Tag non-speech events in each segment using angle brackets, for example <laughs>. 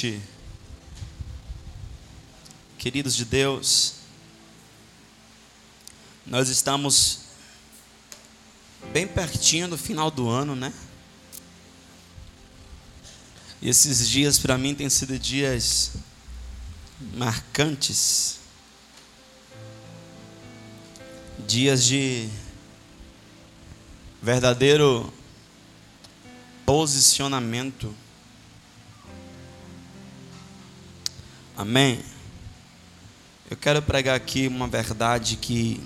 noite, queridos de Deus. Nós estamos bem pertinho do final do ano, né? E esses dias para mim têm sido dias marcantes. Dias de verdadeiro posicionamento. Amém. Eu quero pregar aqui uma verdade que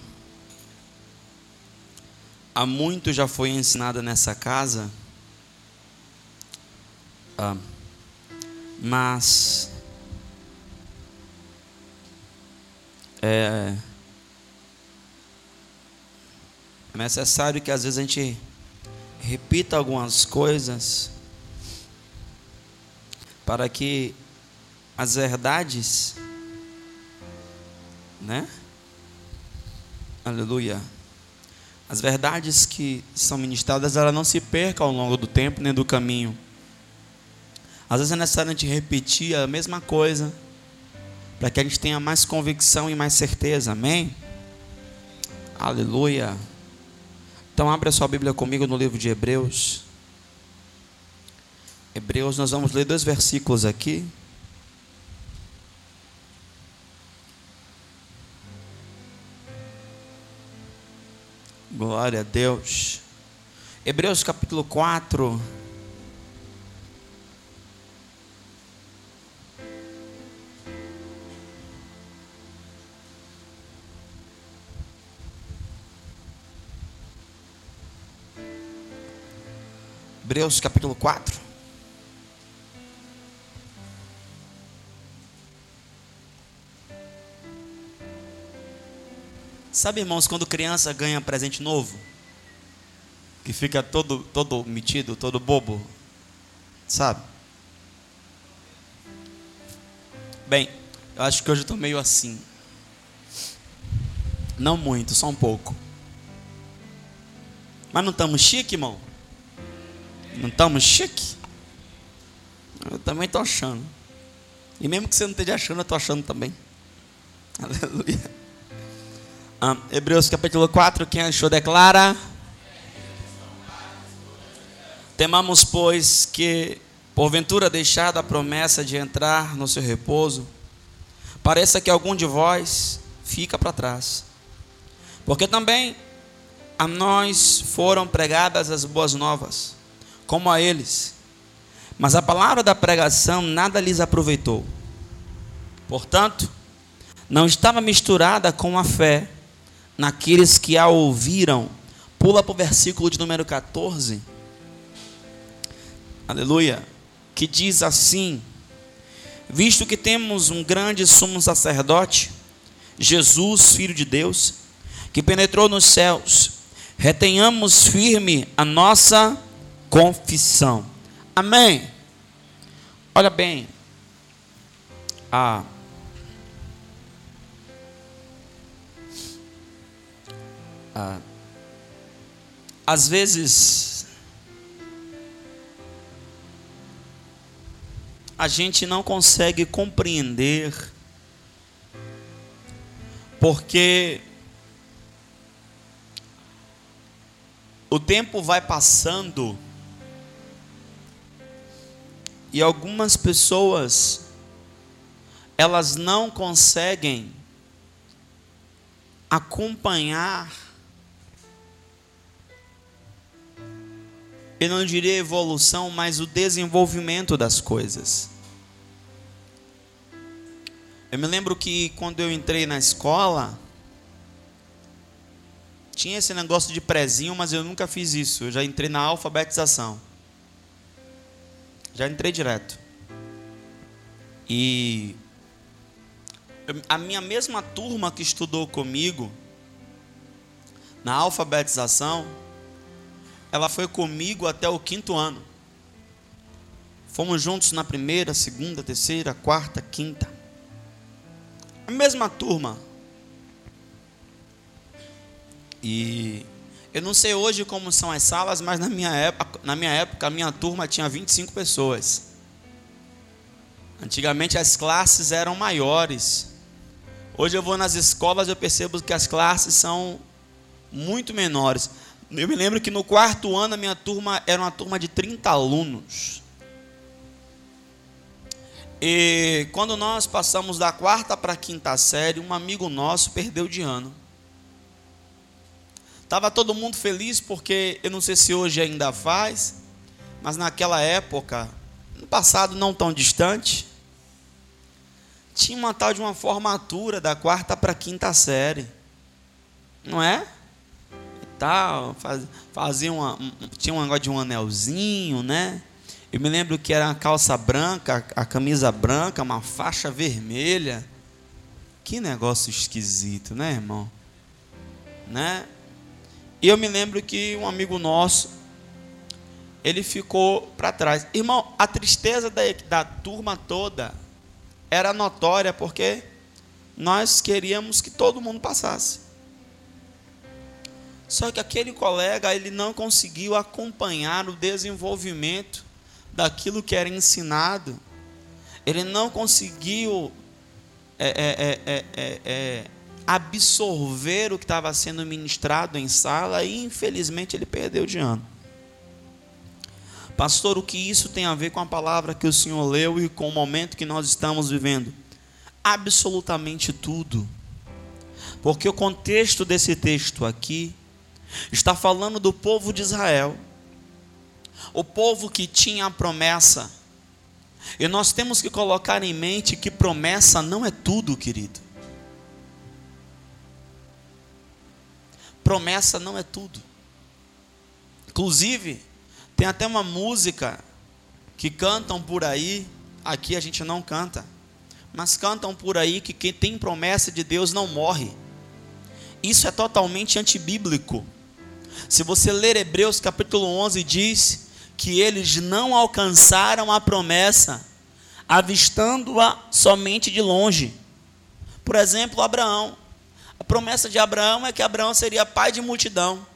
há muito já foi ensinada nessa casa, ah, mas é, é necessário que às vezes a gente repita algumas coisas para que as verdades, né? Aleluia. As verdades que são ministradas, elas não se percam ao longo do tempo nem do caminho. Às vezes é necessário a gente repetir a mesma coisa para que a gente tenha mais convicção e mais certeza. Amém? Aleluia. Então abra sua Bíblia comigo no livro de Hebreus. Hebreus, nós vamos ler dois versículos aqui. Glória a Deus. Hebreus capítulo 4. Hebreus capítulo 4. Sabe, irmãos, quando criança ganha presente novo, que fica todo todo metido, todo bobo, sabe? Bem, eu acho que hoje eu estou meio assim. Não muito, só um pouco. Mas não estamos chique, irmão? Não estamos chique? Eu também estou achando. E mesmo que você não esteja achando, eu estou achando também. <laughs> Aleluia. Ah, Hebreus capítulo 4, quem achou declara. Temamos, pois, que, porventura deixada a promessa de entrar no seu repouso, pareça que algum de vós fica para trás. Porque também a nós foram pregadas as boas novas, como a eles. Mas a palavra da pregação nada lhes aproveitou. Portanto, não estava misturada com a fé naqueles que a ouviram. Pula para o versículo de número 14. Aleluia. Que diz assim: Visto que temos um grande sumo sacerdote, Jesus, Filho de Deus, que penetrou nos céus, retenhamos firme a nossa confissão. Amém. Olha bem, a Ah, às vezes, a gente não consegue compreender, porque o tempo vai passando e algumas pessoas elas não conseguem acompanhar eu não diria evolução, mas o desenvolvimento das coisas. Eu me lembro que quando eu entrei na escola, tinha esse negócio de prezinho, mas eu nunca fiz isso. Eu já entrei na alfabetização. Já entrei direto. E a minha mesma turma que estudou comigo na alfabetização, ela foi comigo até o quinto ano. Fomos juntos na primeira, segunda, terceira, quarta, quinta. A mesma turma. E eu não sei hoje como são as salas, mas na minha época, na minha época a minha turma tinha 25 pessoas. Antigamente as classes eram maiores. Hoje eu vou nas escolas e eu percebo que as classes são muito menores. Eu me lembro que no quarto ano a minha turma era uma turma de 30 alunos. E quando nós passamos da quarta para a quinta série, um amigo nosso perdeu de ano. Tava todo mundo feliz porque eu não sei se hoje ainda faz, mas naquela época, no passado não tão distante, tinha uma tal de uma formatura da quarta para a quinta série. Não é? Tal, faz, fazia uma, tinha um negócio de um anelzinho, né? Eu me lembro que era a calça branca, a camisa branca, uma faixa vermelha. Que negócio esquisito, né, irmão? Né? E eu me lembro que um amigo nosso, ele ficou para trás. Irmão, a tristeza da, da turma toda era notória porque nós queríamos que todo mundo passasse. Só que aquele colega, ele não conseguiu acompanhar o desenvolvimento daquilo que era ensinado. Ele não conseguiu é, é, é, é, é absorver o que estava sendo ministrado em sala e infelizmente ele perdeu de ano. Pastor, o que isso tem a ver com a palavra que o Senhor leu e com o momento que nós estamos vivendo? Absolutamente tudo. Porque o contexto desse texto aqui está falando do povo de Israel. O povo que tinha a promessa. E nós temos que colocar em mente que promessa não é tudo, querido. Promessa não é tudo. Inclusive, tem até uma música que cantam por aí, aqui a gente não canta, mas cantam por aí que quem tem promessa de Deus não morre. Isso é totalmente antibíblico. Se você ler Hebreus capítulo 11, diz que eles não alcançaram a promessa, avistando-a somente de longe. Por exemplo, Abraão. A promessa de Abraão é que Abraão seria pai de multidão.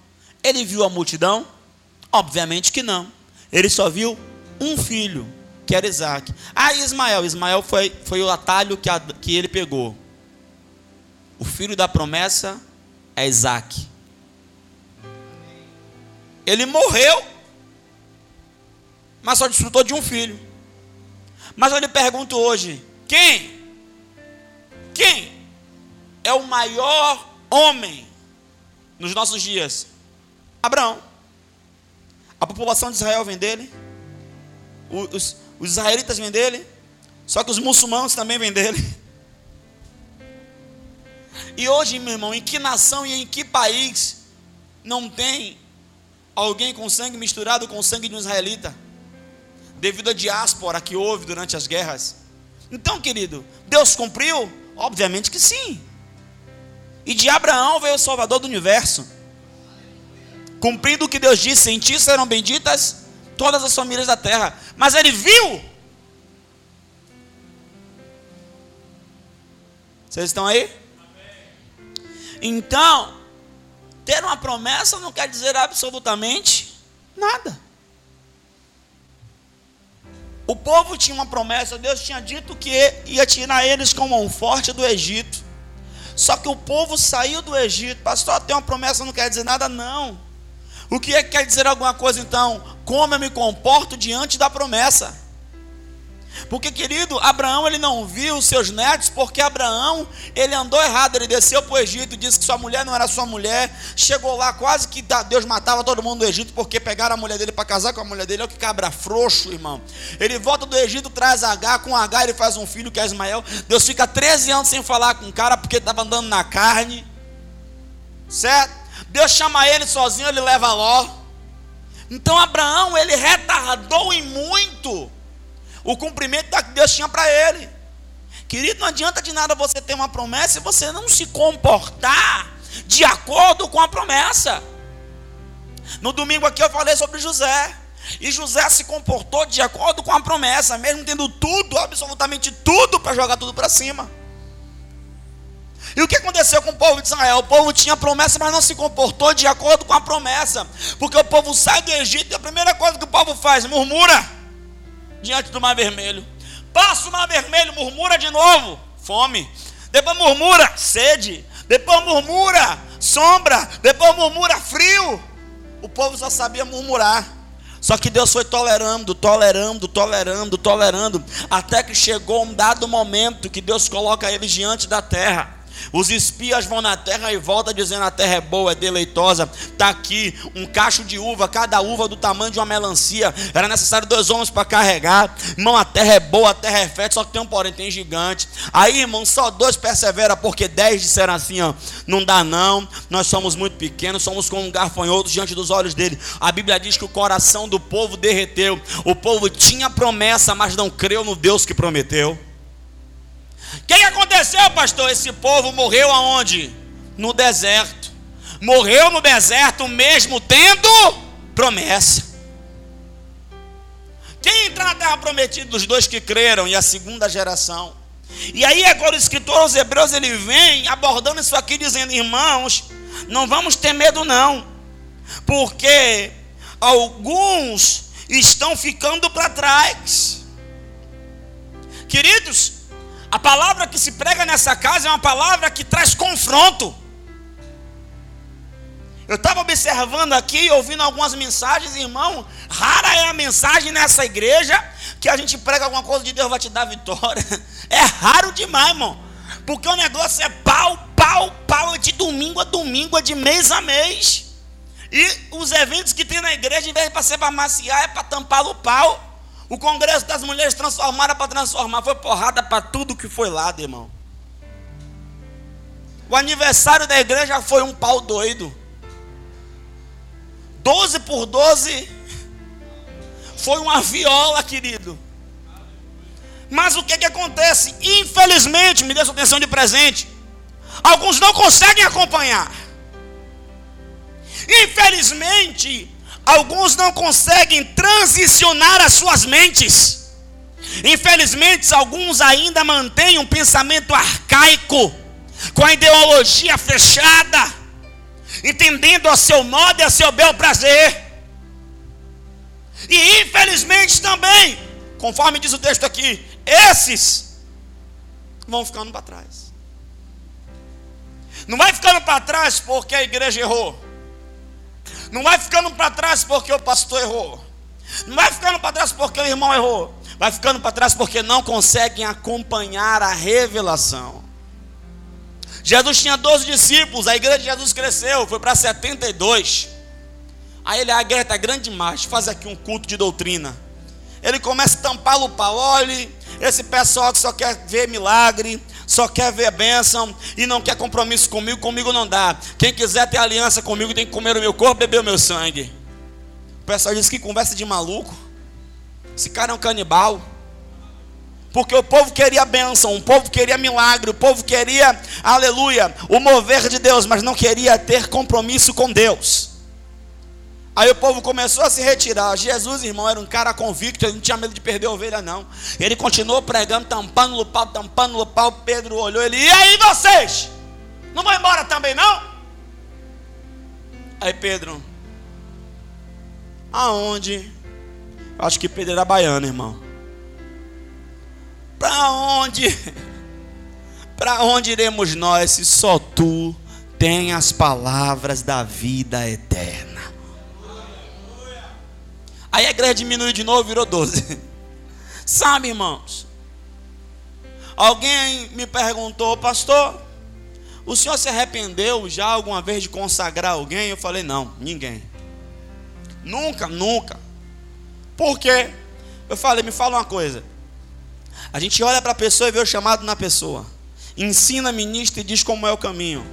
Ele viu a multidão? Obviamente que não. Ele só viu um filho, que era Isaac. Ah, Ismael. Ismael foi, foi o atalho que, a, que ele pegou. O filho da promessa é Isaac. Ele morreu, mas só desfrutou de um filho. Mas eu lhe pergunto hoje: quem? Quem é o maior homem nos nossos dias? Abraão. A população de Israel vem dele. Os, os israelitas vêm dele. Só que os muçulmanos também vêm dele. E hoje, meu irmão, em que nação e em que país não tem alguém com sangue misturado com o sangue de um israelita? Devido à diáspora que houve durante as guerras. Então, querido, Deus cumpriu? Obviamente que sim. E de Abraão veio o Salvador do universo cumprindo o que Deus disse: em ti serão benditas todas as famílias da terra. Mas ele viu. Vocês estão aí? Então, ter uma promessa não quer dizer absolutamente nada. O povo tinha uma promessa, Deus tinha dito que ia tirar eles com mão forte do Egito. Só que o povo saiu do Egito. Pastor, tem uma promessa não quer dizer nada, não. O que é que quer dizer alguma coisa então? Como eu me comporto diante da promessa? Porque, querido, Abraão ele não viu seus netos, porque Abraão ele andou errado, ele desceu para o Egito, disse que sua mulher não era sua mulher, chegou lá quase que Deus matava todo mundo do Egito, porque pegaram a mulher dele para casar com a mulher dele, olha que cabra frouxo, irmão. Ele volta do Egito, traz H, com H ele faz um filho que é Ismael. Deus fica 13 anos sem falar com o cara, porque estava andando na carne, certo? Deus chama ele sozinho, ele leva Ló. Então Abraão, ele retardou em muito o cumprimento que Deus tinha para ele. Querido, não adianta de nada você ter uma promessa e você não se comportar de acordo com a promessa. No domingo aqui eu falei sobre José. E José se comportou de acordo com a promessa, mesmo tendo tudo, absolutamente tudo, para jogar tudo para cima. E o que aconteceu com o povo de Israel? O povo tinha promessa, mas não se comportou de acordo com a promessa. Porque o povo sai do Egito e a primeira coisa que o povo faz, murmura diante do mar vermelho. Passa o mar vermelho, murmura de novo, fome. Depois murmura, sede. Depois murmura, sombra. Depois murmura, frio. O povo só sabia murmurar. Só que Deus foi tolerando, tolerando, tolerando, tolerando, até que chegou um dado momento que Deus coloca eles diante da terra. Os espias vão na terra e voltam dizendo: a terra é boa, é deleitosa. Está aqui um cacho de uva, cada uva do tamanho de uma melancia. Era necessário dois homens para carregar. Irmão, a terra é boa, a terra é fértil, só que tem um porém, tem gigante. Aí, irmão, só dois persevera, porque dez disseram assim: ó, não dá não, nós somos muito pequenos, somos como um garfanhoto diante dos olhos dele. A Bíblia diz que o coração do povo derreteu. O povo tinha promessa, mas não creu no Deus que prometeu. O que, aconteceu, pastor? Esse povo morreu aonde? No deserto. Morreu no deserto mesmo tendo promessa. Quem entra na terra prometida? Os dois que creram e a segunda geração. E aí agora o escritor aos hebreus ele vem abordando isso aqui dizendo, irmãos, não vamos ter medo não. Porque alguns estão ficando para trás. Queridos, a palavra que se prega nessa casa é uma palavra que traz confronto. Eu estava observando aqui, ouvindo algumas mensagens, irmão. Rara é a mensagem nessa igreja que a gente prega alguma coisa de Deus vai te dar vitória. <laughs> É raro demais, irmão. Porque o negócio é pau, pau, pau, é de domingo a domingo, é de mês a mês. E os eventos que tem na igreja, em vez de ser para maciar, é para tampar o pau. O Congresso das Mulheres transformaram para transformar. Foi porrada para tudo que foi lá, irmão. O aniversário da igreja foi um pau doido. 12 por 12 foi uma viola, querido. Mas o que, que acontece? Infelizmente, me dê sua atenção de presente. Alguns não conseguem acompanhar. Infelizmente, alguns não conseguem transicionar as suas mentes. Infelizmente, alguns ainda mantêm um pensamento arcaico, com a ideologia fechada, entendendo a seu modo e a seu bel prazer. E infelizmente também, conforme diz o texto aqui, esses vão ficando para trás. Não vai ficando para trás porque a igreja errou. Não vai ficando para trás porque o pastor errou. Não vai ficando para trás porque o irmão errou. Vai ficando para trás porque não conseguem acompanhar a revelação. Jesus tinha 12 discípulos, a igreja de Jesus cresceu, foi para 72. Aí ele, a igreja está grande demais, faz aqui um culto de doutrina. Ele começa a tampar o pau, olhe, esse pessoal que só quer ver milagre, só quer ver bênção e não quer compromisso comigo, comigo não dá. Quem quiser ter aliança comigo tem que comer o meu corpo, beber o meu sangue. O pessoal diz que conversa de maluco. Esse cara é um canibal. Porque o povo queria bênção, o povo queria milagre, o povo queria, aleluia, o mover de Deus, mas não queria ter compromisso com Deus. Aí o povo começou a se retirar. Jesus, irmão, era um cara convicto, ele não tinha medo de perder ovelha, não. Ele continuou pregando, tampando o pau, tampando o pau. Pedro olhou ele, e aí vocês? Não vão embora também, não? Aí Pedro, aonde? Acho que Pedro era baiano, irmão. Para onde? Para onde iremos nós se só tu tem as palavras da vida eterna? Aí a igreja diminuiu de novo, virou 12. <laughs> Sabe, irmãos? Alguém me perguntou, pastor, o senhor se arrependeu já alguma vez de consagrar alguém? Eu falei, não, ninguém. Nunca, nunca. Por quê? Eu falei, me fala uma coisa. A gente olha para a pessoa e vê o chamado na pessoa. Ensina, ministra e diz como é o caminho.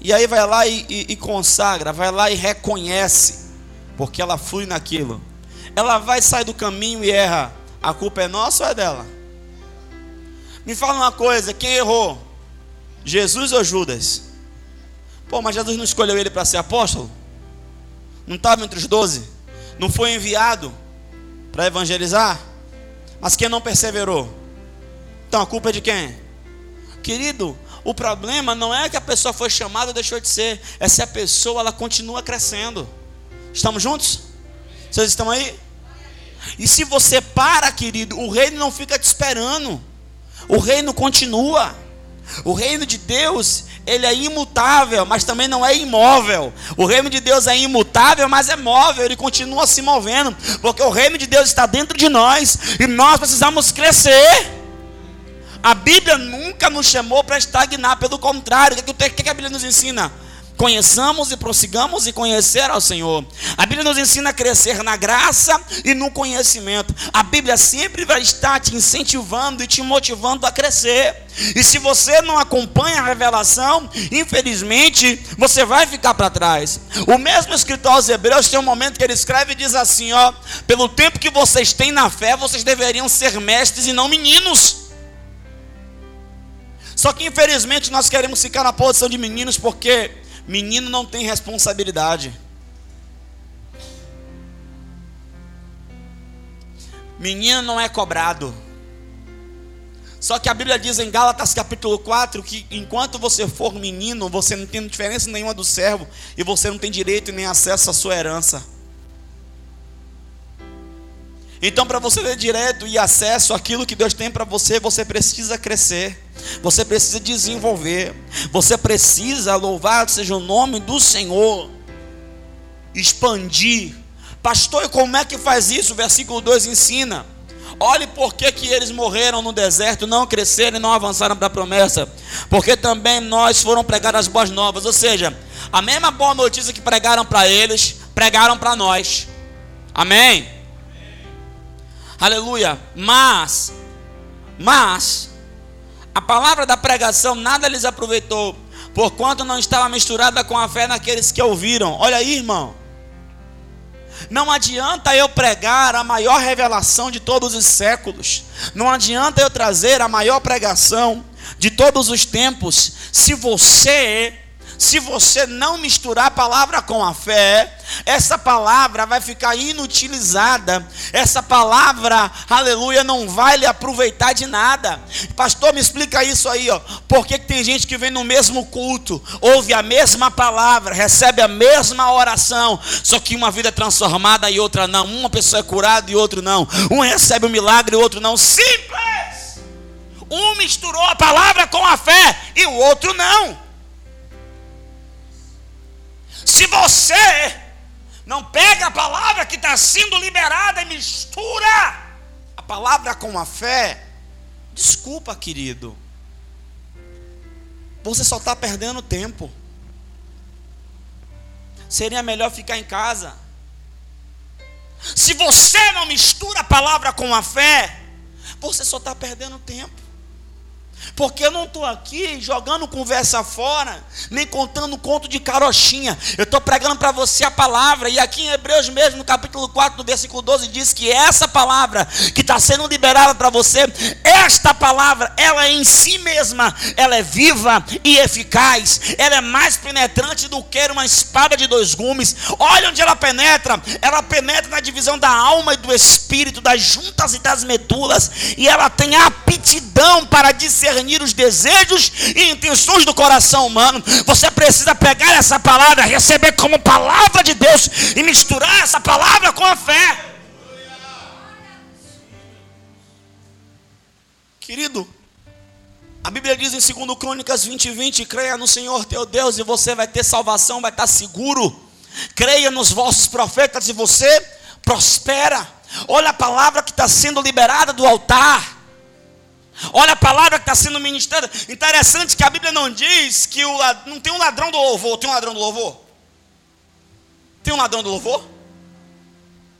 E aí vai lá e, e, e consagra, vai lá e reconhece porque ela flui naquilo. Ela vai sair do caminho e erra. A culpa é nossa ou é dela? Me fala uma coisa: quem errou? Jesus ou Judas? Pô, mas Jesus não escolheu ele para ser apóstolo? Não estava entre os doze? Não foi enviado para evangelizar? Mas quem não perseverou? Então a culpa é de quem? Querido, o problema não é que a pessoa foi chamada ou deixou de ser, é se a pessoa ela continua crescendo. Estamos juntos? Vocês estão aí? E se você para, querido, o reino não fica te esperando. O reino continua. O reino de Deus, ele é imutável, mas também não é imóvel. O reino de Deus é imutável, mas é móvel, ele continua se movendo, porque o reino de Deus está dentro de nós e nós precisamos crescer. A Bíblia nunca nos chamou para estagnar, pelo contrário, o que, que a Bíblia nos ensina? Conheçamos e prossigamos e conhecer ao Senhor. A Bíblia nos ensina a crescer na graça e no conhecimento. A Bíblia sempre vai estar te incentivando e te motivando a crescer. E se você não acompanha a revelação, infelizmente, você vai ficar para trás. O mesmo escritor aos Hebreus tem um momento que ele escreve e diz assim: ó, pelo tempo que vocês têm na fé, vocês deveriam ser mestres e não meninos. Só que infelizmente nós queremos ficar na posição de meninos porque Menino não tem responsabilidade. Menino não é cobrado. Só que a Bíblia diz em Gálatas capítulo 4 que enquanto você for menino, você não tem diferença nenhuma do servo e você não tem direito nem acesso à sua herança. Então, para você ter direito e acesso àquilo que Deus tem para você, você precisa crescer, você precisa desenvolver, você precisa, louvado seja o nome do Senhor, expandir. Pastor, como é que faz isso? O versículo 2 ensina. Olhe por que, que eles morreram no deserto, não cresceram e não avançaram para a promessa. Porque também nós foram pregar as boas novas. Ou seja, a mesma boa notícia que pregaram para eles, pregaram para nós. Amém? Aleluia. Mas, mas, a palavra da pregação nada lhes aproveitou, porquanto não estava misturada com a fé naqueles que ouviram. Olha aí, irmão. Não adianta eu pregar a maior revelação de todos os séculos. Não adianta eu trazer a maior pregação de todos os tempos, se você se você não misturar a palavra com a fé, essa palavra vai ficar inutilizada. Essa palavra, aleluia, não vai lhe aproveitar de nada. Pastor, me explica isso aí, ó. Por que, que tem gente que vem no mesmo culto, ouve a mesma palavra, recebe a mesma oração, só que uma vida é transformada e outra não. Uma pessoa é curada e outra não. Um recebe o um milagre e outro não. Simples! Um misturou a palavra com a fé e o outro não. Se você não pega a palavra que está sendo liberada e mistura a palavra com a fé, desculpa, querido, você só está perdendo tempo. Seria melhor ficar em casa. Se você não mistura a palavra com a fé, você só está perdendo tempo. Porque eu não estou aqui jogando conversa fora, nem contando conto de carochinha. Eu estou pregando para você a palavra. E aqui em Hebreus mesmo, no capítulo 4, no versículo 12, diz que essa palavra que está sendo liberada para você, esta palavra, ela em si mesma, ela é viva e eficaz. Ela é mais penetrante do que uma espada de dois gumes. Olha onde ela penetra. Ela penetra na divisão da alma e do espírito, das juntas e das medulas. E ela tem aptidão para discernir discernir os desejos e intenções do coração humano. Você precisa pegar essa palavra, receber como palavra de Deus e misturar essa palavra com a fé. Querido, a Bíblia diz em 2 Crônicas 20, 20: creia no Senhor teu Deus e você vai ter salvação, vai estar seguro. Creia nos vossos profetas e você prospera. Olha a palavra que está sendo liberada do altar. Olha a palavra que está sendo ministrada. Interessante que a Bíblia não diz que o, não tem um ladrão do louvor. Tem um ladrão do louvor? Tem um ladrão do louvor?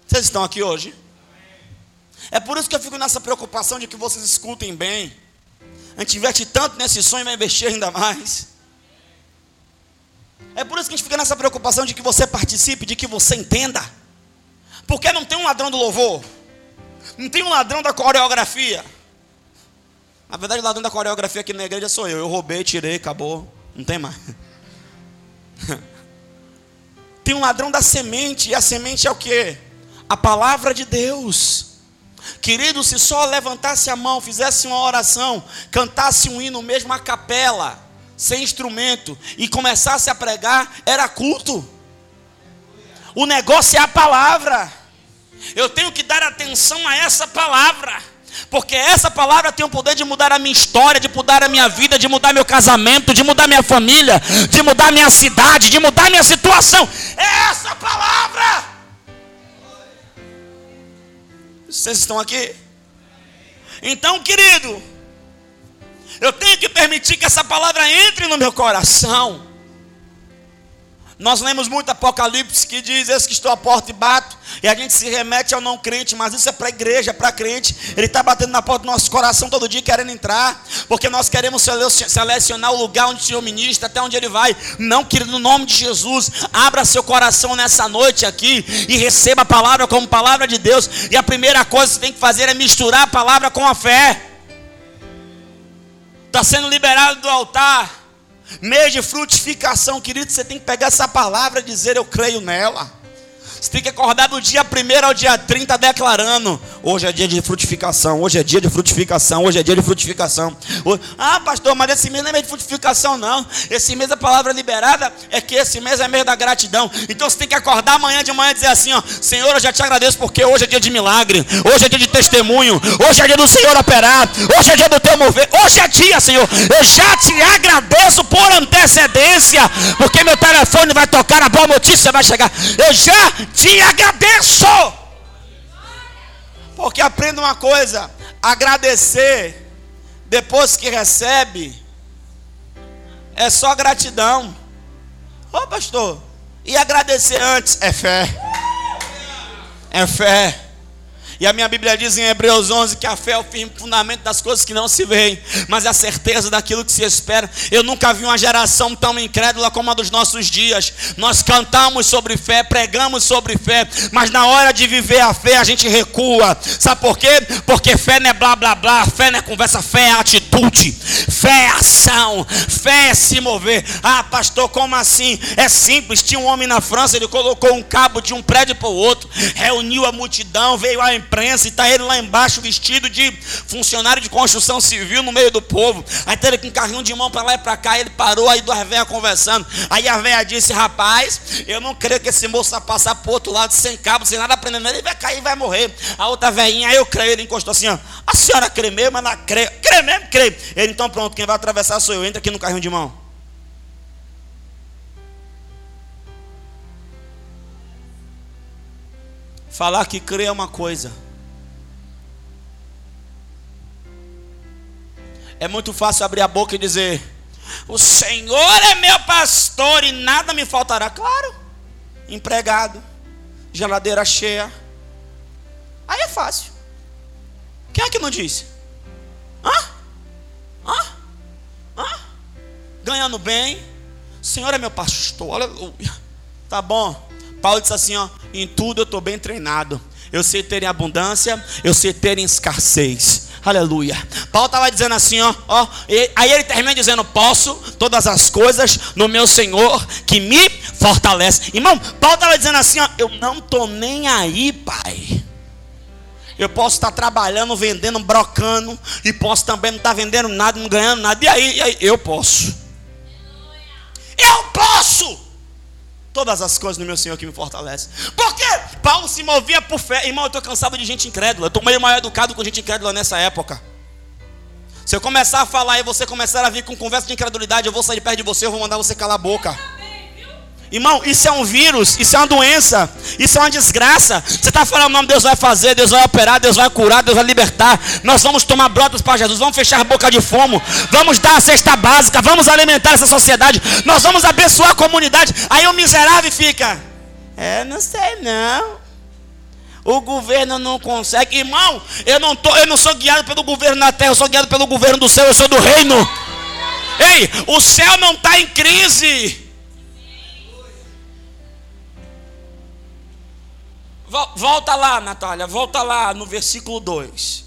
Vocês estão aqui hoje? É por isso que eu fico nessa preocupação de que vocês escutem bem. A gente investe tanto nesse sonho e vai investir ainda mais. É por isso que a gente fica nessa preocupação de que você participe, de que você entenda. Porque não tem um ladrão do louvor. Não tem um ladrão da coreografia. Na verdade, o ladrão da coreografia aqui na igreja sou eu. Eu roubei, tirei, acabou. Não tem mais. <laughs> tem um ladrão da semente. E a semente é o que? A palavra de Deus. Querido, se só levantasse a mão, fizesse uma oração, cantasse um hino mesmo a capela, sem instrumento, e começasse a pregar, era culto. O negócio é a palavra. Eu tenho que dar atenção a essa palavra. Porque essa palavra tem o poder de mudar a minha história, de mudar a minha vida, de mudar meu casamento, de mudar minha família, de mudar minha cidade, de mudar minha situação. É essa palavra. Vocês estão aqui? Então, querido, eu tenho que permitir que essa palavra entre no meu coração. Nós lemos muito Apocalipse que diz: Eis que estou à porta e bato. E a gente se remete ao não crente, mas isso é para a igreja, para crente. Ele está batendo na porta do nosso coração todo dia querendo entrar, porque nós queremos selecionar o lugar onde o Senhor ministra, até onde Ele vai. Não, querido, no nome de Jesus, abra seu coração nessa noite aqui e receba a palavra como palavra de Deus. E a primeira coisa que você tem que fazer é misturar a palavra com a fé. Está sendo liberado do altar Mês de frutificação, querido, você tem que pegar essa palavra e dizer: Eu creio nela. Você tem que acordar do dia 1 ao dia 30 declarando: Hoje é dia de frutificação, hoje é dia de frutificação, hoje é dia de frutificação. Ah, pastor, mas esse mês não é mês de frutificação, não. Esse mês a palavra liberada é que esse mês é mês da gratidão. Então você tem que acordar amanhã de manhã e dizer assim: ó, Senhor, eu já te agradeço porque hoje é dia de milagre, hoje é dia de testemunho, hoje é dia do Senhor operar, hoje é dia do teu mover, hoje é dia, Senhor. Eu já te agradeço por antecedência, porque meu telefone vai tocar, a boa notícia vai chegar. Eu já te agradeço. Porque aprenda uma coisa: agradecer depois que recebe é só gratidão. Ô oh, pastor, e agradecer antes é fé. É fé. E a minha Bíblia diz em Hebreus 11 que a fé é o firme fundamento das coisas que não se veem, mas é a certeza daquilo que se espera. Eu nunca vi uma geração tão incrédula como a dos nossos dias. Nós cantamos sobre fé, pregamos sobre fé, mas na hora de viver a fé a gente recua. Sabe por quê? Porque fé não é blá blá blá, fé não é conversa, fé é atitude, fé é ação, fé é se mover. Ah, pastor, como assim? É simples. Tinha um homem na França, ele colocou um cabo de um prédio para o outro, reuniu a multidão, veio a imprensa e está ele lá embaixo vestido de funcionário de construção civil no meio do povo. Aí tá ele com um carrinho de mão para lá e para cá, ele parou aí duas velhas conversando. Aí a velha disse: Rapaz, eu não creio que esse moço vai passar para outro lado sem cabo, sem nada aprendendo. Ele vai cair e vai morrer. A outra velhinha, eu creio, ele encostou assim: ó, A senhora crê mesmo, não crê. Crê mesmo, crê. Ele então pronto, quem vai atravessar sou eu. Entra aqui no carrinho de mão. Falar que crê é uma coisa. É muito fácil abrir a boca e dizer: O Senhor é meu pastor e nada me faltará. Claro, empregado, geladeira cheia. Aí é fácil. Quem é que não disse? Hã? Hã? Hã? Ganhando bem. O Senhor é meu pastor. Aleluia. Tá bom. Paulo disse assim: ó, em tudo eu estou bem treinado. Eu sei ter em abundância, eu sei ter em escassez. Aleluia. Paulo estava dizendo assim, ó, ó, aí ele termina dizendo: Posso todas as coisas no meu Senhor que me fortalece. Irmão, Paulo estava dizendo assim, ó, eu não estou nem aí, pai. Eu posso estar trabalhando, vendendo, brocando, e posso também não estar vendendo nada, não ganhando nada. E aí, e aí eu posso. Eu posso todas as coisas no meu Senhor que me fortalece. Por quê? Paulo se movia por fé. Irmão, eu estou cansado de gente incrédula. Eu estou meio mal educado com gente incrédula nessa época. Se eu começar a falar e você começar a vir com conversa de incredulidade, eu vou sair de perto de você, eu vou mandar você calar a boca. Irmão, isso é um vírus, isso é uma doença, isso é uma desgraça. Você está falando, não, Deus vai fazer, Deus vai operar, Deus vai curar, Deus vai libertar. Nós vamos tomar brotas para Jesus, vamos fechar a boca de fumo, vamos dar a cesta básica, vamos alimentar essa sociedade, nós vamos abençoar a comunidade. Aí o miserável fica, é, não sei não. O governo não consegue, irmão. Eu não tô, eu não sou guiado pelo governo na terra, eu sou guiado pelo governo do céu, eu sou do reino. Ei, o céu não está em crise. Volta lá, Natália, volta lá no versículo 2.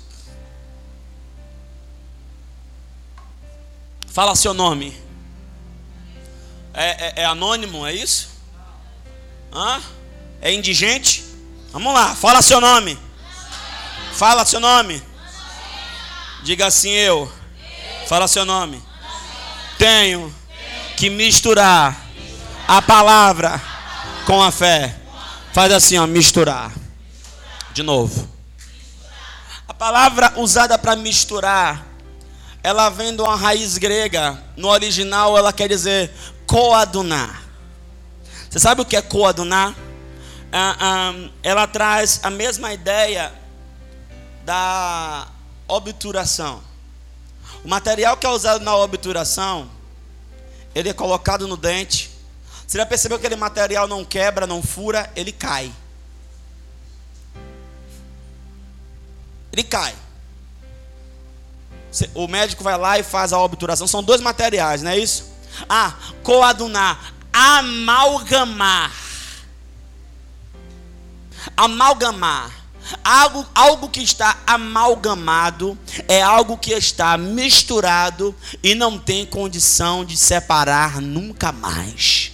Fala seu nome. É, é, é, anônimo, é isso? Hã? É indigente? Vamos lá, fala seu nome. Fala seu nome. Diga assim, eu. Fala seu nome. Tenho que misturar a palavra com a fé. Faz assim, ó, misturar. De novo. A palavra usada para misturar, ela vem de uma raiz grega. No original, ela quer dizer coadunar. Você sabe o que é coadunar? Ah, ah, ela traz a mesma ideia da obturação. O material que é usado na obturação, ele é colocado no dente. Você já percebeu que aquele material não quebra, não fura, ele cai. Ele cai. O médico vai lá e faz a obturação. São dois materiais, não é isso? Ah, coadunar, amalgamar. Amalgamar. Algo, algo que está amalgamado é algo que está misturado e não tem condição de separar nunca mais.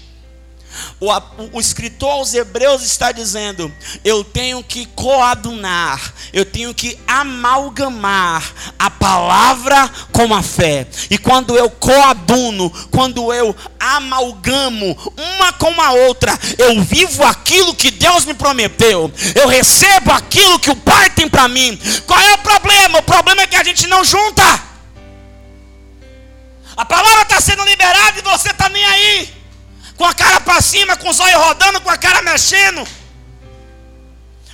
O, o, escritor aos Hebreus está dizendo: eu tenho que coadunar, eu tenho que amalgamar a palavra com a fé. E quando eu coaduno, quando eu amalgamo uma com a outra, eu vivo aquilo que Deus me prometeu, eu recebo aquilo que o Pai tem para mim. Qual é o problema? O problema é que a gente não junta. A palavra está sendo liberada e você está nem aí com a cara para cima, com os olhos rodando, com a cara mexendo.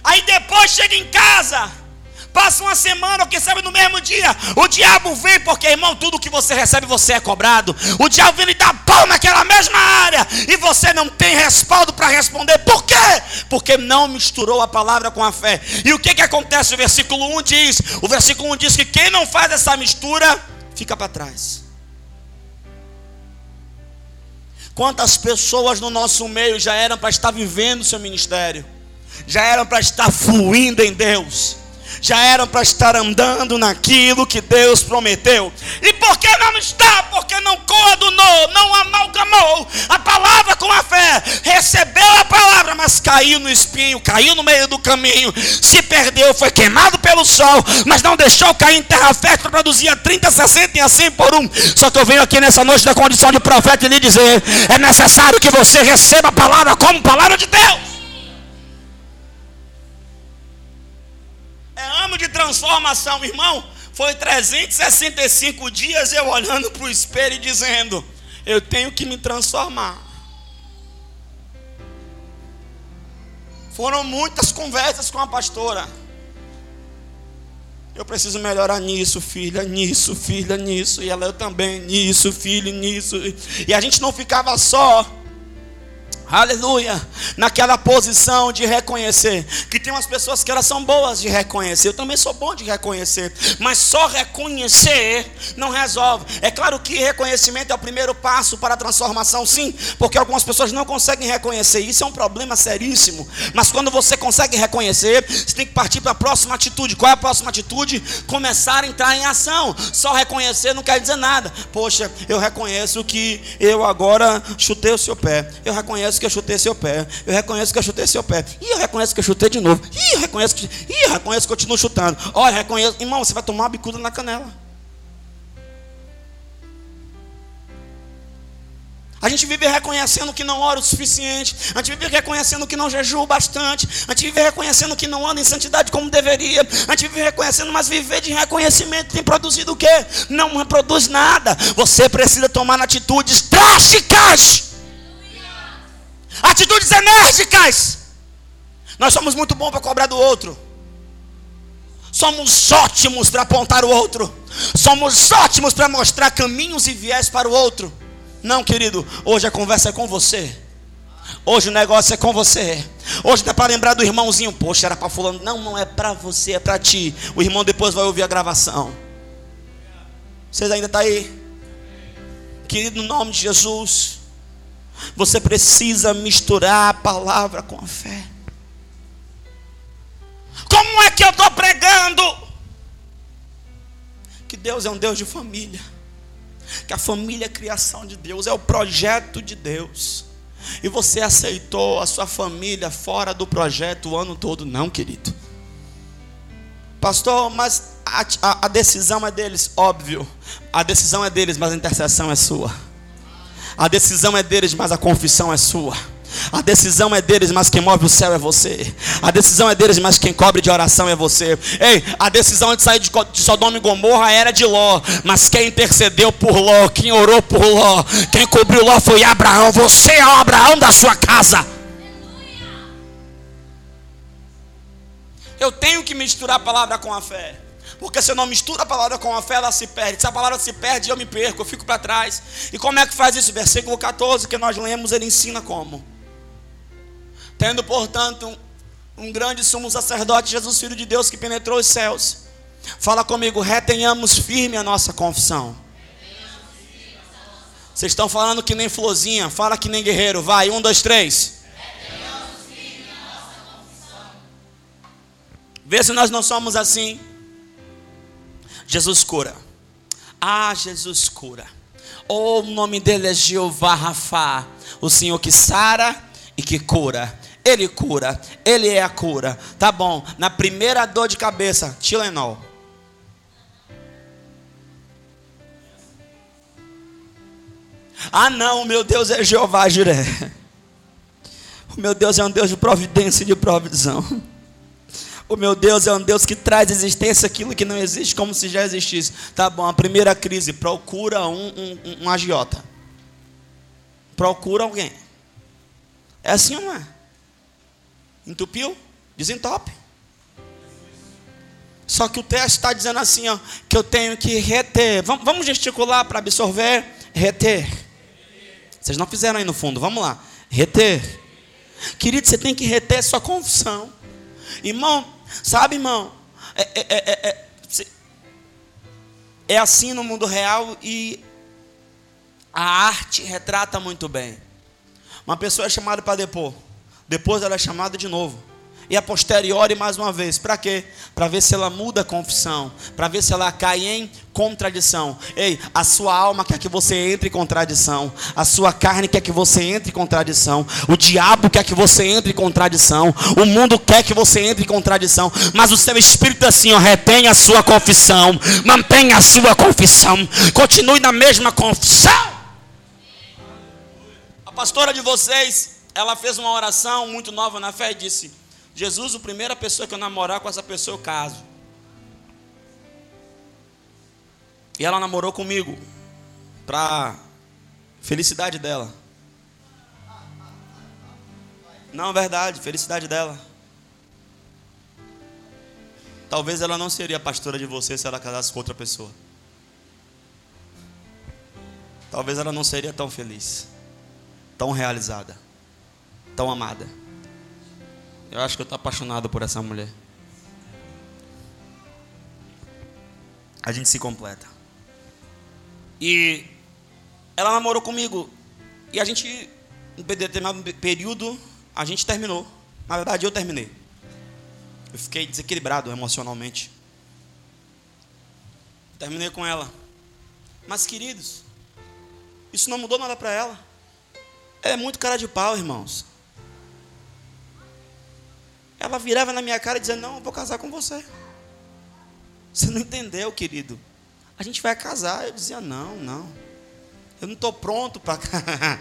Aí depois chega em casa, passa uma semana, ou quem sabe no mesmo dia, o diabo vem, porque irmão, tudo que você recebe você é cobrado. O diabo vem e dá pau naquela mesma área, e você não tem respaldo para responder. Por quê? Porque não misturou a palavra com a fé. E o que, que acontece? O versículo 1 diz: o versículo 1 diz que quem não faz essa mistura fica para trás. Quantas pessoas no nosso meio já eram para estar vivendo o seu ministério, já eram para estar fluindo em Deus, já eram para estar andando naquilo que Deus prometeu. E por que não está? Porque não coadunou, não amalgamou a palavra com a fé. Recebeu a palavra, mas caiu no espinho, caiu no meio do caminho, se perdeu, foi queimado pelo sol, mas não deixou cair em terra fértil, produzia 30, 60 e assim por um. Só que eu venho aqui nessa noite da condição de profeta e lhe dizer: é necessário que você receba a palavra como palavra de Deus. Ano de transformação, irmão. Foi 365 dias eu olhando para o espelho e dizendo: Eu tenho que me transformar. Foram muitas conversas com a pastora. Eu preciso melhorar nisso, filha, nisso, filha, nisso. E ela, eu também, nisso, filho, nisso. E a gente não ficava só Aleluia. Naquela posição de reconhecer. Que tem umas pessoas que elas são boas de reconhecer. Eu também sou bom de reconhecer. Mas só reconhecer não resolve. É claro que reconhecimento é o primeiro passo para a transformação, sim. Porque algumas pessoas não conseguem reconhecer. Isso é um problema seríssimo. Mas quando você consegue reconhecer, você tem que partir para a próxima atitude. Qual é a próxima atitude? Começar a entrar em ação. Só reconhecer não quer dizer nada. Poxa, eu reconheço que eu agora chutei o seu pé. Eu reconheço reconheço que eu chutei seu pé. Eu reconheço que eu chutei seu pé. E eu reconheço que eu chutei de novo. E eu reconheço que. Ih, eu reconheço que continuo chutando. Olha, reconheço. Irmão, você vai tomar uma bicuda na canela. A gente vive reconhecendo que não ora o suficiente. A gente vive reconhecendo que não jejua bastante. A gente vive reconhecendo que não anda em santidade como deveria. A gente vive reconhecendo, mas viver de reconhecimento tem produzido o quê? Não produz nada. Você precisa tomar atitudes drásticas. Atitudes enérgicas. Nós somos muito bons para cobrar do outro. Somos ótimos para apontar o outro. Somos ótimos para mostrar caminhos e viés para o outro. Não, querido, hoje a conversa é com você. Hoje o negócio é com você. Hoje dá para lembrar do irmãozinho. Poxa, era para fulano. Não, não é para você, é para ti. O irmão depois vai ouvir a gravação. Vocês ainda estão tá aí? Querido, no nome de Jesus. Você precisa misturar a palavra com a fé. Como é que eu estou pregando? Que Deus é um Deus de família. Que a família é a criação de Deus, é o projeto de Deus. E você aceitou a sua família fora do projeto o ano todo? Não, querido. Pastor, mas a, a, a decisão é deles, óbvio. A decisão é deles, mas a intercessão é sua. A decisão é deles, mas a confissão é sua. A decisão é deles, mas quem move o céu é você. A decisão é deles, mas quem cobre de oração é você. Ei, a decisão de sair de Sodoma e Gomorra era de Ló, mas quem intercedeu por Ló, quem orou por Ló, quem cobriu Ló foi Abraão. Você é o Abraão da sua casa. Eu tenho que misturar a palavra com a fé. Porque se eu não misturo a palavra com a fé, ela se perde. Se a palavra se perde, eu me perco, eu fico para trás. E como é que faz isso? Versículo 14 que nós lemos, ele ensina como. Tendo, portanto, um, grande sumo sacerdote, Jesus, Filho de Deus, que penetrou os céus. Fala comigo, retenhamos firme a nossa confissão. Vocês estão falando que nem florzinha, fala que nem guerreiro. Vai, um, dois, três. Vê se nós não somos assim. Jesus cura. Ah, Jesus cura. Oh, o nome dele é Jeová Rafa, o Senhor que sara e que cura. Ele cura, ele é a cura. Tá bom. Na primeira dor de cabeça, Tilenol. Ah, não, meu Deus é Jeová Jiré. O meu Deus é um Deus de providência e de provisão. O meu Deus é um Deus que traz existência aquilo que não existe como se já existisse. Tá bom, a primeira crise, procura um, um, um agiota. Procura alguém. É assim ou não é? Entupiu? Desentope. Só que o texto está dizendo assim, ó, que eu tenho que reter. Vamos, vamos gesticular para absorver? Reter. Vocês não fizeram aí no fundo, vamos lá. Reter. Querido, você tem que reter sua confissão. Irmão, Sabe, irmão? É, é, é, é, é assim no mundo real e a arte retrata muito bem. Uma pessoa é chamada para depor, depois ela é chamada de novo e a posteriori mais uma vez. Para quê? Para ver se ela muda a confissão, para ver se ela cai em contradição. Ei, a sua alma quer que você entre em contradição, a sua carne quer que você entre em contradição, o diabo quer que você entre em contradição, o mundo quer que você entre em contradição, mas o seu espírito assim, ó, retém a sua confissão, mantenha a sua confissão, continue na mesma confissão. A pastora de vocês, ela fez uma oração muito nova na fé e disse: Jesus, a primeira pessoa que eu namorar com essa pessoa eu caso. E ela namorou comigo para felicidade dela. Não, verdade, felicidade dela. Talvez ela não seria pastora de você se ela casasse com outra pessoa. Talvez ela não seria tão feliz, tão realizada, tão amada. Eu acho que eu estou apaixonado por essa mulher. A gente se completa. E ela namorou comigo. E a gente, em determinado período, a gente terminou. Na verdade, eu terminei. Eu fiquei desequilibrado emocionalmente. Terminei com ela. Mas, queridos, isso não mudou nada para ela. Ela é muito cara de pau, irmãos. Ela virava na minha cara e dizia: Não, eu vou casar com você. Você não entendeu, querido. A gente vai casar. Eu dizia: Não, não. Eu não estou pronto para. <laughs>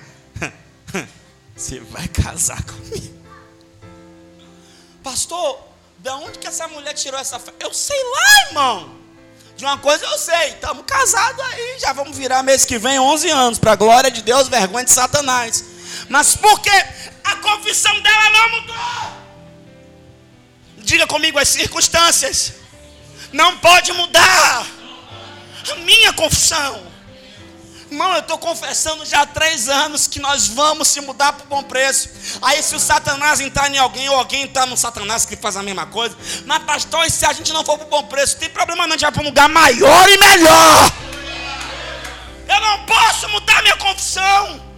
você vai casar comigo. Pastor, de onde que essa mulher tirou essa fé? Eu sei lá, irmão. De uma coisa eu sei, estamos casados aí, já vamos virar mês que vem 11 anos, para a glória de Deus, vergonha de Satanás. Mas por que a confissão dela não mudou? Diga comigo as circunstâncias. Não pode mudar. A minha confissão. Irmão, eu estou confessando já há três anos que nós vamos se mudar por bom preço. Aí se o Satanás entrar em alguém, ou alguém entrar no Satanás que faz a mesma coisa. Mas pastor, e se a gente não for por bom preço? Tem problema não, a gente vai para um lugar maior e melhor. Eu não posso mudar minha confissão.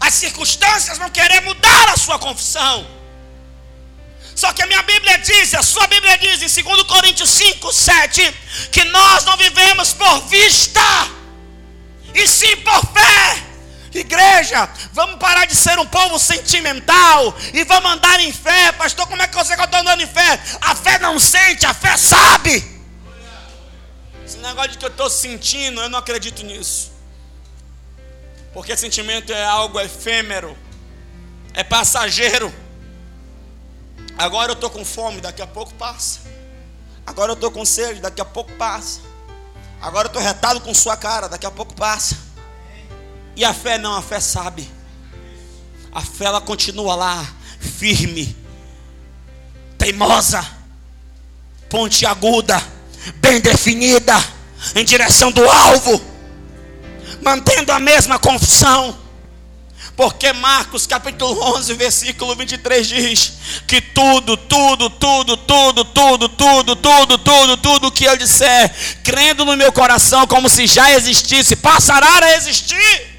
As circunstâncias vão querer mudar a sua confissão. Só que a minha Bíblia diz, a sua Bíblia diz em 2 Coríntios 5, 7, que nós não vivemos por vista, e sim por fé. Igreja, vamos parar de ser um povo sentimental e vamos andar em fé. Pastor, como é que você estou andando em fé? A fé não sente, a fé sabe. Esse negócio de que eu estou sentindo, eu não acredito nisso. Porque sentimento é algo efêmero, é passageiro. Agora eu estou com fome, daqui a pouco passa. Agora eu estou com sede, daqui a pouco passa. Agora eu estou retado com sua cara, daqui a pouco passa. E a fé não, a fé sabe. A fé ela continua lá, firme, teimosa, ponte aguda, bem definida, em direção do alvo, mantendo a mesma confissão. Porque Marcos capítulo 11, versículo 23 diz que tudo, tudo, tudo, tudo, tudo, tudo, tudo, tudo, tudo que eu disser, crendo no meu coração como se já existisse, passará a existir.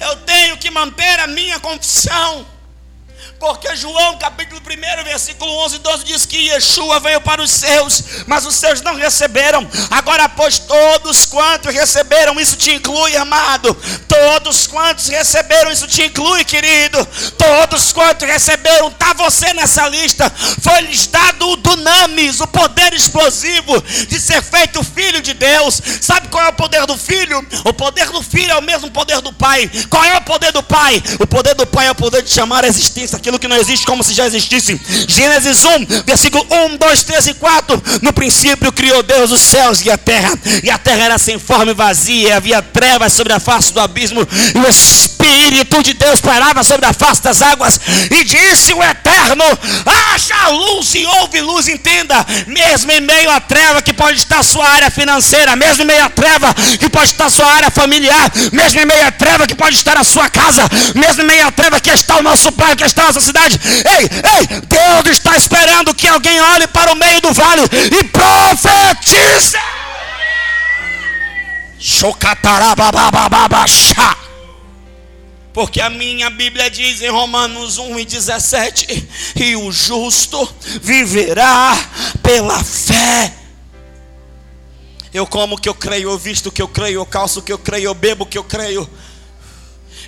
Eu tenho que manter a minha confissão. Porque João, capítulo 1, versículo 11 e 12 diz que Yeshua veio para os seus, mas os seus não receberam. Agora, pois, todos quantos receberam, isso te inclui, amado. Todos quantos receberam, isso te inclui, querido. Todos quantos receberam, está você nessa lista. Foi-lhes dado o dunamis, o poder explosivo de ser feito filho de Deus. Sabe qual é o poder do filho? O poder do filho é o mesmo poder do pai. Qual é o poder do pai? O poder do pai é o poder de chamar a existência aquilo que não existe como se já existisse. Gênesis 1, versículo 1, 2, 3 e 4. No princípio criou Deus os céus e a terra, e a terra era sem forma e vazia, havia trevas sobre a face do abismo, e o Espírito de Deus parava sobre a face das águas, e disse o Eterno: haja luz e houve luz, entenda, mesmo em meio à treva que pode estar sua área financeira, mesmo em meio à treva que pode estar sua área familiar, mesmo em meio à treva que pode estar a sua casa, mesmo em meio à treva que está o nosso pai, que está a nossa cidade. Ei, ei, Deus está esperando que alguém olhe para o meio do vale e profetize. Porque a minha Bíblia diz em Romanos 1 e 17: E o justo viverá pela fé. Eu como o que eu creio, eu visto o que eu creio, eu calço o que eu creio, eu bebo o que eu creio.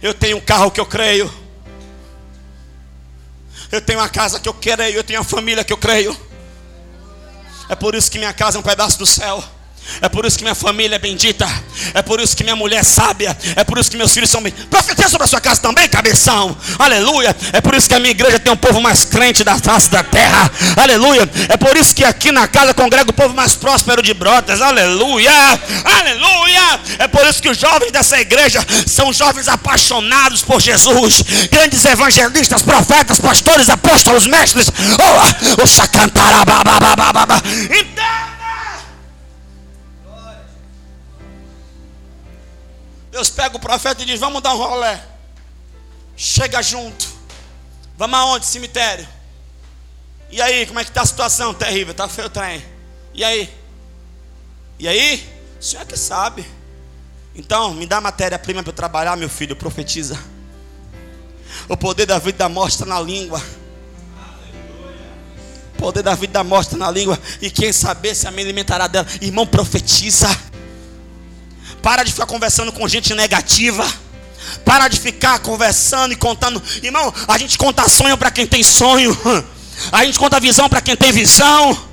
Eu tenho um carro que eu creio. Eu tenho uma casa que eu creio, eu tenho uma família que eu creio. É por isso que minha casa é um pedaço do céu. É por isso que minha família é bendita. É por isso que minha mulher é sábia. É por isso que meus filhos são bem. Profetiza sobre a sua casa também, cabeção. Aleluia. É por isso que a minha igreja tem um povo mais crente da face da terra. Aleluia. É por isso que aqui na casa congrega o povo mais próspero de brotas. Aleluia. Aleluia. É por isso que os jovens dessa igreja são jovens apaixonados por Jesus. Grandes evangelistas, profetas, pastores, apóstolos, mestres. Oh, o sacantarabababababa. Então. Deus pega o profeta e diz: Vamos dar um rolé. Chega junto. Vamos aonde? Cemitério. E aí, como é que está a situação? Terrível, está feio o trem. E aí? E aí? O senhor é que sabe. Então, me dá matéria-prima para eu trabalhar, meu filho, profetiza. O poder da vida da está na língua. O poder da vida da está na língua. E quem saber se me alimentará dela. Irmão, profetiza. Para de ficar conversando com gente negativa. Para de ficar conversando e contando. Irmão, a gente conta sonho para quem tem sonho. <laughs> A gente conta visão para quem tem visão.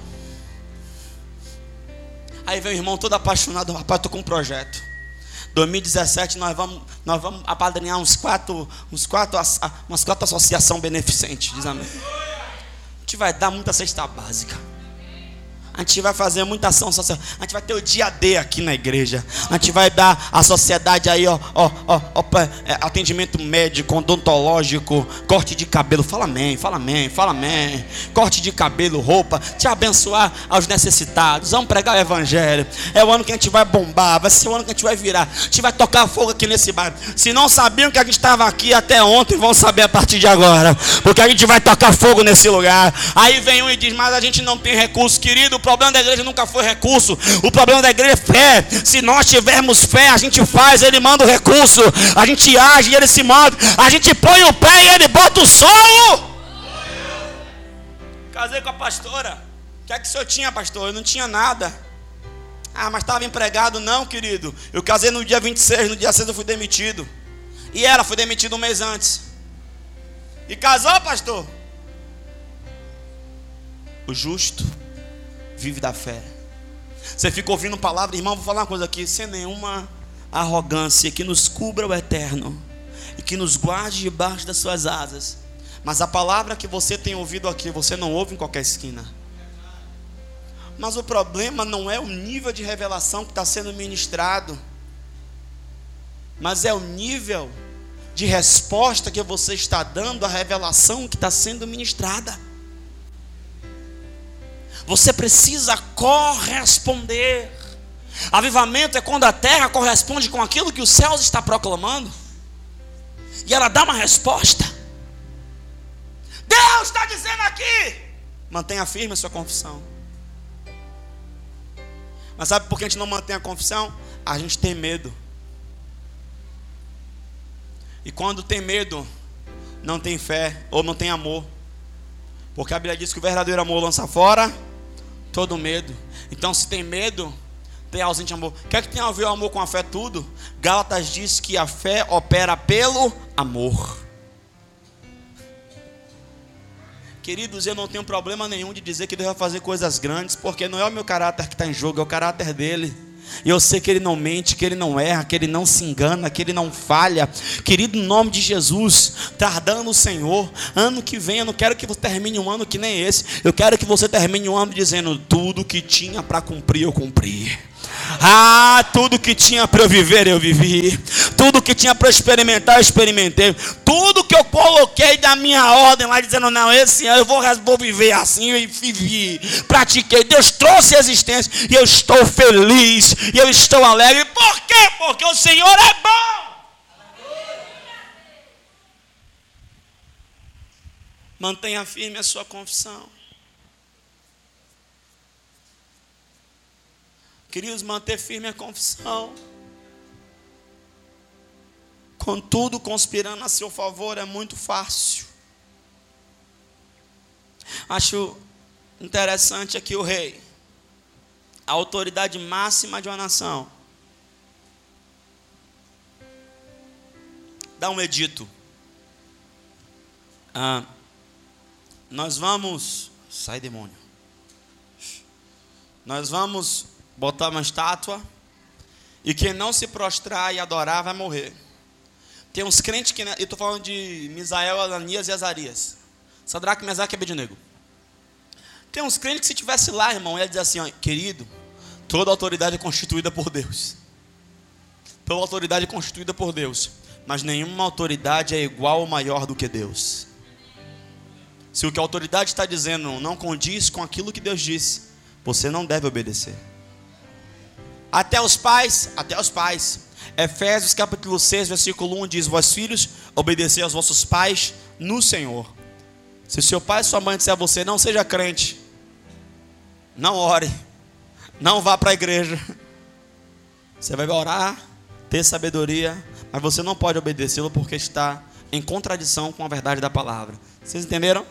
Aí vem o irmão todo apaixonado. Rapaz, estou com um projeto. 2017 nós vamos, nós vamos apadrinhar uns quatro, uns quatro, umas quatro associação beneficente. Diz amém. A gente vai dar muita cesta básica. A gente vai fazer muita ação social. A gente vai ter o dia D aqui na igreja. A gente vai dar a sociedade aí, ó, ó, ó, ó é, atendimento médico, odontológico, corte de cabelo. Fala amém, fala amém, fala amém. Corte de cabelo, roupa. Te abençoar aos necessitados. Vamos pregar o evangelho. É o ano que a gente vai bombar. Vai ser o ano que a gente vai virar. A gente vai tocar fogo aqui nesse bairro. Se não sabiam que a gente estava aqui até ontem, vão saber a partir de agora. Porque a gente vai tocar fogo nesse lugar. Aí vem um e diz: Mas a gente não tem recurso, querido problema da igreja nunca foi recurso. O problema da igreja é fé. Se nós tivermos fé, a gente faz, ele manda o recurso. A gente age e ele se manda. A gente põe o pé e ele bota o solo. Casei com a pastora. O que é que o senhor tinha, pastor? Eu não tinha nada. Ah, mas estava empregado. Não, querido. Eu casei no dia 26, no dia 6 eu fui demitido. E ela foi demitida um mês antes. E casou, pastor? O justo vive da fé. Você fica ouvindo palavra, irmão, vou falar uma coisa aqui, sem nenhuma arrogância, que nos cubra o eterno e que nos guarde debaixo das suas asas. Mas a palavra que você tem ouvido aqui, você não ouve em qualquer esquina. Mas o problema não é o nível de revelação que está sendo ministrado, mas é o nível de resposta que você está dando à revelação que está sendo ministrada. Você precisa corresponder. Avivamento é quando a terra corresponde com aquilo que os céus está proclamando. E ela dá uma resposta. Deus está dizendo aqui. Mantenha firme a sua confissão. Mas sabe por que a gente não mantém a confissão? A gente tem medo. E quando tem medo, não tem fé ou não tem amor. Porque a Bíblia diz que o verdadeiro amor lança fora todo medo. Então, se tem medo, tem ausente amor. Quer que tenha a ver o amor com a fé tudo? Gálatas diz que a fé opera pelo amor. Queridos, eu não tenho problema nenhum de dizer que Deus vai fazer coisas grandes, porque não é o meu caráter que está em jogo, é o caráter dele. E eu sei que Ele não mente, que Ele não erra, que Ele não se engana, que Ele não falha. Querido, em nome de Jesus, tardando o Senhor, ano que vem, eu não quero que você termine um ano que nem esse. Eu quero que você termine um ano dizendo: tudo que tinha para cumprir, eu cumpri. Ah, tudo que tinha para eu viver, eu vivi. Tudo que tinha para experimentar, eu experimentei. Tudo que eu coloquei da minha ordem lá, dizendo, não, esse ano eu vou, vou viver assim, eu vivi. Pratiquei. Deus trouxe a existência e eu estou feliz. E eu estou alegre. Por quê? Porque o Senhor é bom. Mantenha firme a sua confissão. Queridos, manter firme a confissão. Contudo, conspirando a seu favor é muito fácil. Acho interessante aqui o rei, a autoridade máxima de uma nação, dá um edito. Ah, nós vamos. Sai, demônio. Nós vamos botar uma estátua, e quem não se prostrar e adorar vai morrer. Tem uns crentes que. Eu estou falando de Misael, Ananias e Azarias. Sadraque, Mesaque e Abednego. Tem uns crentes que se tivesse lá, irmão, ia dizer assim: ó, querido, toda autoridade é constituída por Deus. Toda autoridade é constituída por Deus. Mas nenhuma autoridade é igual ou maior do que Deus. Se o que a autoridade está dizendo não condiz com aquilo que Deus disse, você não deve obedecer. Até os pais, até os pais. Efésios capítulo 6, versículo 1 diz: Vós filhos, obedecei aos vossos pais no Senhor. Se seu pai e sua mãe disser a você, não seja crente, não ore, não vá para a igreja. Você vai orar, ter sabedoria, mas você não pode obedecê-lo porque está em contradição com a verdade da palavra. Vocês entenderam?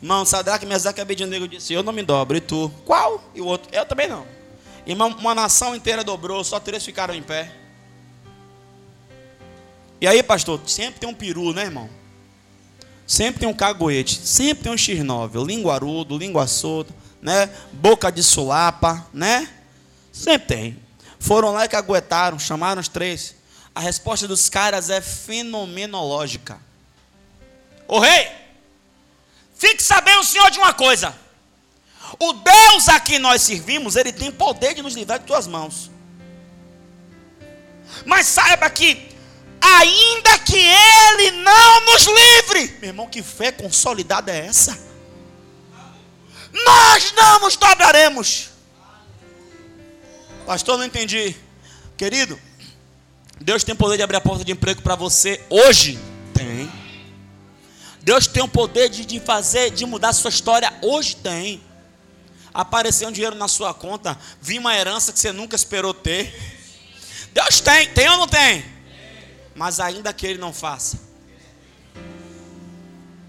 Irmão, Sadraque, Mesaque e Abednego disse: Eu não me dobro, e tu? Qual? E o outro? Eu também não. Irmão, uma nação inteira dobrou, só três ficaram em pé. E aí, pastor, sempre tem um peru, né, irmão? Sempre tem um cagoete, sempre tem um x9, linguarudo, língua solta, né? Boca de sulapa, né? Sempre tem. Foram lá e caguetaram, chamaram os três. A resposta dos caras é fenomenológica. Ô rei, fique sabendo, senhor, de uma coisa. O Deus a quem nós servimos, Ele tem poder de nos livrar de tuas mãos. Mas saiba que, ainda que Ele não nos livre, meu irmão, que fé consolidada é essa? Nós não nos dobraremos. Pastor, não entendi. Querido, Deus tem poder de abrir a porta de emprego para você hoje? Tem. Deus tem o poder de, de fazer, de mudar a sua história hoje? Tem aparecer um dinheiro na sua conta, vir uma herança que você nunca esperou ter. Deus tem, tem ou não tem? Mas ainda que Ele não faça.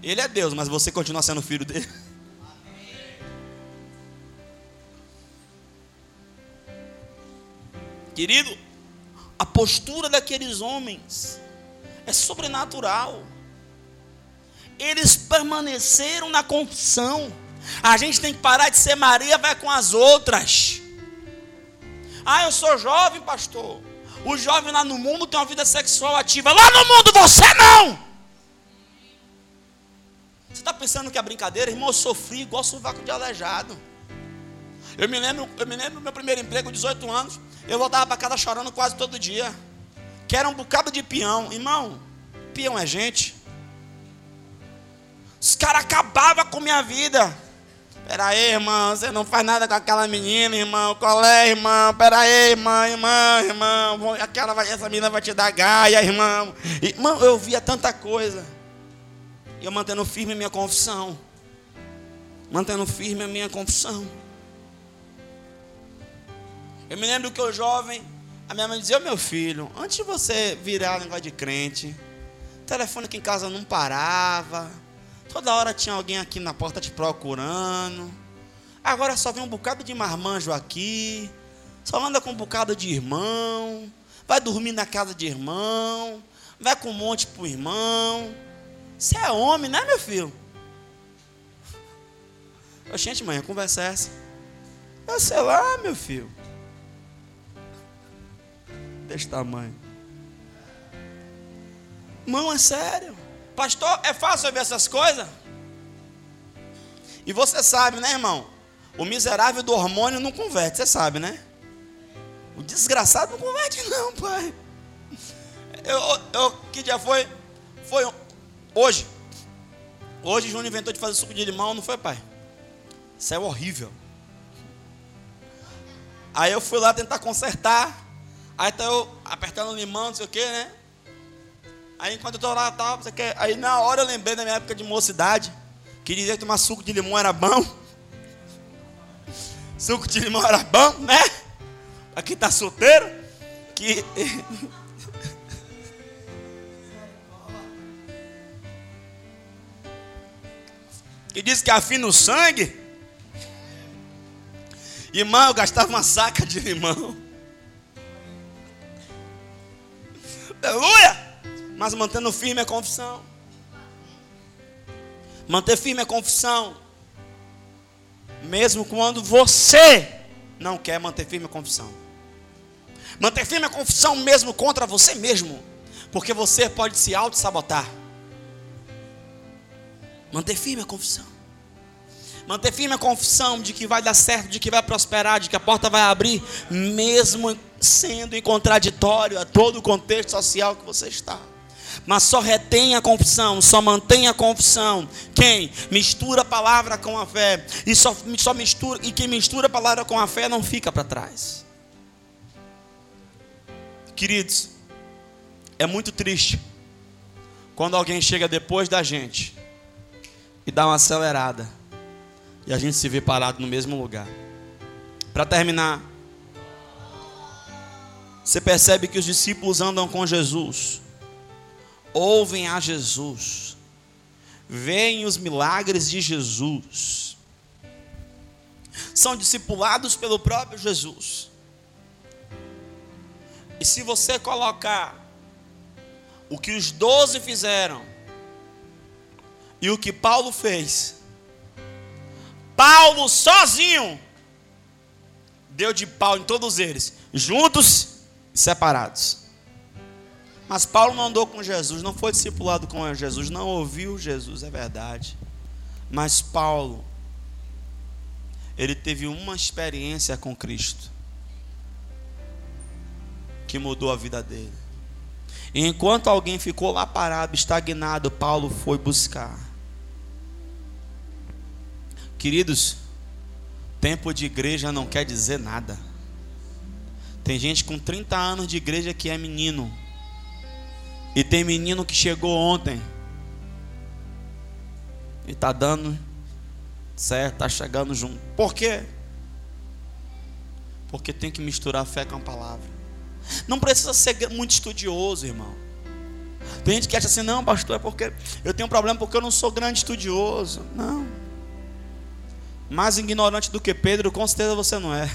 Ele é Deus, mas você continua sendo filho dele. <laughs> Querido, a postura daqueles homens é sobrenatural. Eles permaneceram na confissão. A gente tem que parar de ser Maria, vai com as outras. Ah, eu sou jovem, pastor. O jovem lá no mundo tem uma vida sexual ativa. Lá no mundo você não! Você está pensando que é brincadeira? Irmão, eu sofri igual sovaco de aleijado. Eu me lembro, eu me lembro do meu primeiro emprego, 18 anos. Eu voltava para casa chorando quase todo dia. Que era um bocado de peão. Irmão, peão é gente. Os caras acabavam com minha vida. Pera aí, irmão, você não faz nada com aquela menina, irmão. Qual é, irmão? Aí, irmão, irmão, irmão. Aquela essa menina vai te dar gaia, irmão. Irmão, eu via tanta coisa. E eu mantendo firme a minha confissão. Mantendo firme a minha confissão. Eu me lembro que eu jovem, a minha mãe dizia, oh, meu filho, antes de você virar negócio de crente, o telefone aqui em casa não parava. Toda hora tinha alguém aqui na porta te procurando. Agora só vem um bocado de marmanjo aqui. Só anda com um bocado de irmão. Vai dormir na casa de irmão. Vai com um monte pro irmão. Você é homem, né, meu filho? Gente, mãe, a conversa é essa. Eu sei lá, meu filho. Desse tamanho. Mão, é sério. Pastor, é fácil ver essas coisas? E você sabe, né, irmão? O miserável do hormônio não converte, você sabe, né? O desgraçado não converte, não, pai. Eu, eu, que dia foi? Foi Hoje, hoje Júnior inventou de fazer suco de limão, não foi, pai? Isso é horrível. Aí eu fui lá tentar consertar. Aí tá eu apertando o limão, não sei o que, né? Aí enquanto eu tô lá, tal, você quer? Aí na hora eu lembrei da minha época de mocidade, que dizia que tomar suco de limão era bom. Suco de limão era bom, né? Aqui tá solteiro, que <laughs> que diz que afina o sangue. Irmão, eu gastava uma saca de limão. Aleluia! Mas mantendo firme a confissão. Manter firme a confissão. Mesmo quando você não quer manter firme a confissão. Manter firme a confissão mesmo contra você mesmo. Porque você pode se auto-sabotar. Manter firme a confissão. Manter firme a confissão de que vai dar certo, de que vai prosperar, de que a porta vai abrir, mesmo sendo em contraditório a todo o contexto social que você está. Mas só retém a confissão, só mantém a confissão. Quem mistura a palavra com a fé e só, só mistura e quem mistura a palavra com a fé não fica para trás. Queridos, é muito triste quando alguém chega depois da gente e dá uma acelerada. E a gente se vê parado no mesmo lugar. Para terminar, você percebe que os discípulos andam com Jesus, ouvem a Jesus, veem os milagres de Jesus, são discipulados pelo próprio Jesus. E se você colocar o que os doze fizeram e o que Paulo fez. Paulo sozinho deu de pau em todos eles, juntos e separados. Mas Paulo não andou com Jesus, não foi discipulado com Jesus, não ouviu Jesus, é verdade. Mas Paulo, ele teve uma experiência com Cristo que mudou a vida dele. E enquanto alguém ficou lá parado, estagnado, Paulo foi buscar. Queridos, tempo de igreja não quer dizer nada. Tem gente com 30 anos de igreja que é menino. E tem menino que chegou ontem. E está dando certo, está chegando junto. Por quê? Porque tem que misturar fé com a palavra. Não precisa ser muito estudioso, irmão. Tem gente que acha assim, não, pastor, é porque eu tenho um problema porque eu não sou grande estudioso. Não. Mais ignorante do que Pedro, com certeza você não é.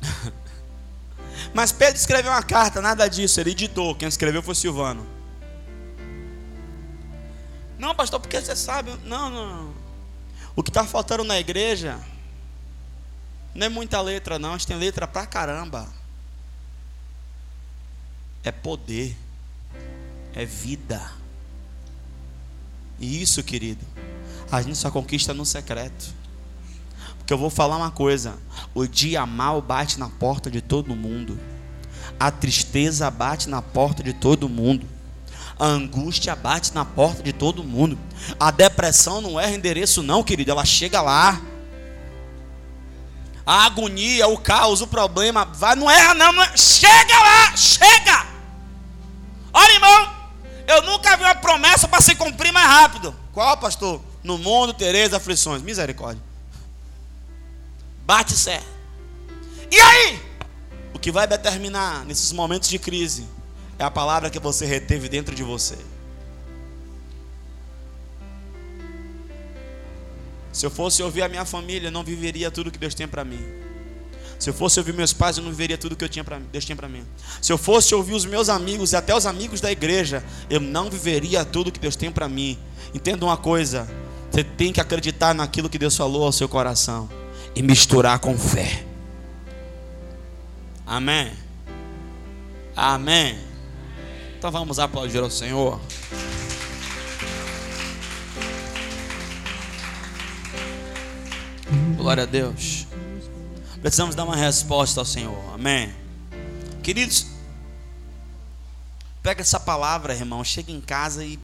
<laughs> Mas Pedro escreveu uma carta, nada disso, ele editou. Quem escreveu foi Silvano. Não, pastor, porque você sabe. Não, não. O que está faltando na igreja Não é muita letra, não. A gente tem letra pra caramba. É poder. É vida. E isso, querido, a gente só conquista no secreto. Porque eu vou falar uma coisa: o dia mal bate na porta de todo mundo, a tristeza bate na porta de todo mundo, a angústia bate na porta de todo mundo, a depressão não erra endereço, não, querido, ela chega lá a agonia, o caos, o problema, vai, não erra não, não erra. chega lá, chega. Olha, irmão, eu nunca vi uma promessa para se cumprir mais rápido. Qual, pastor? No mundo tereis aflições, misericórdia. Bate certo. E aí? O que vai determinar nesses momentos de crise é a palavra que você reteve dentro de você. Se eu fosse ouvir a minha família, eu não viveria tudo que Deus tem para mim. Se eu fosse ouvir meus pais, eu não viveria tudo que eu tinha pra, Deus tinha para mim. Se eu fosse ouvir os meus amigos e até os amigos da igreja, eu não viveria tudo que Deus tem para mim. Entenda uma coisa: você tem que acreditar naquilo que Deus falou ao seu coração e misturar com fé. Amém. Amém. Então vamos aplaudir ao Senhor. Glória a Deus. Precisamos dar uma resposta ao Senhor. Amém. Queridos, pega essa palavra, irmão, chega em casa e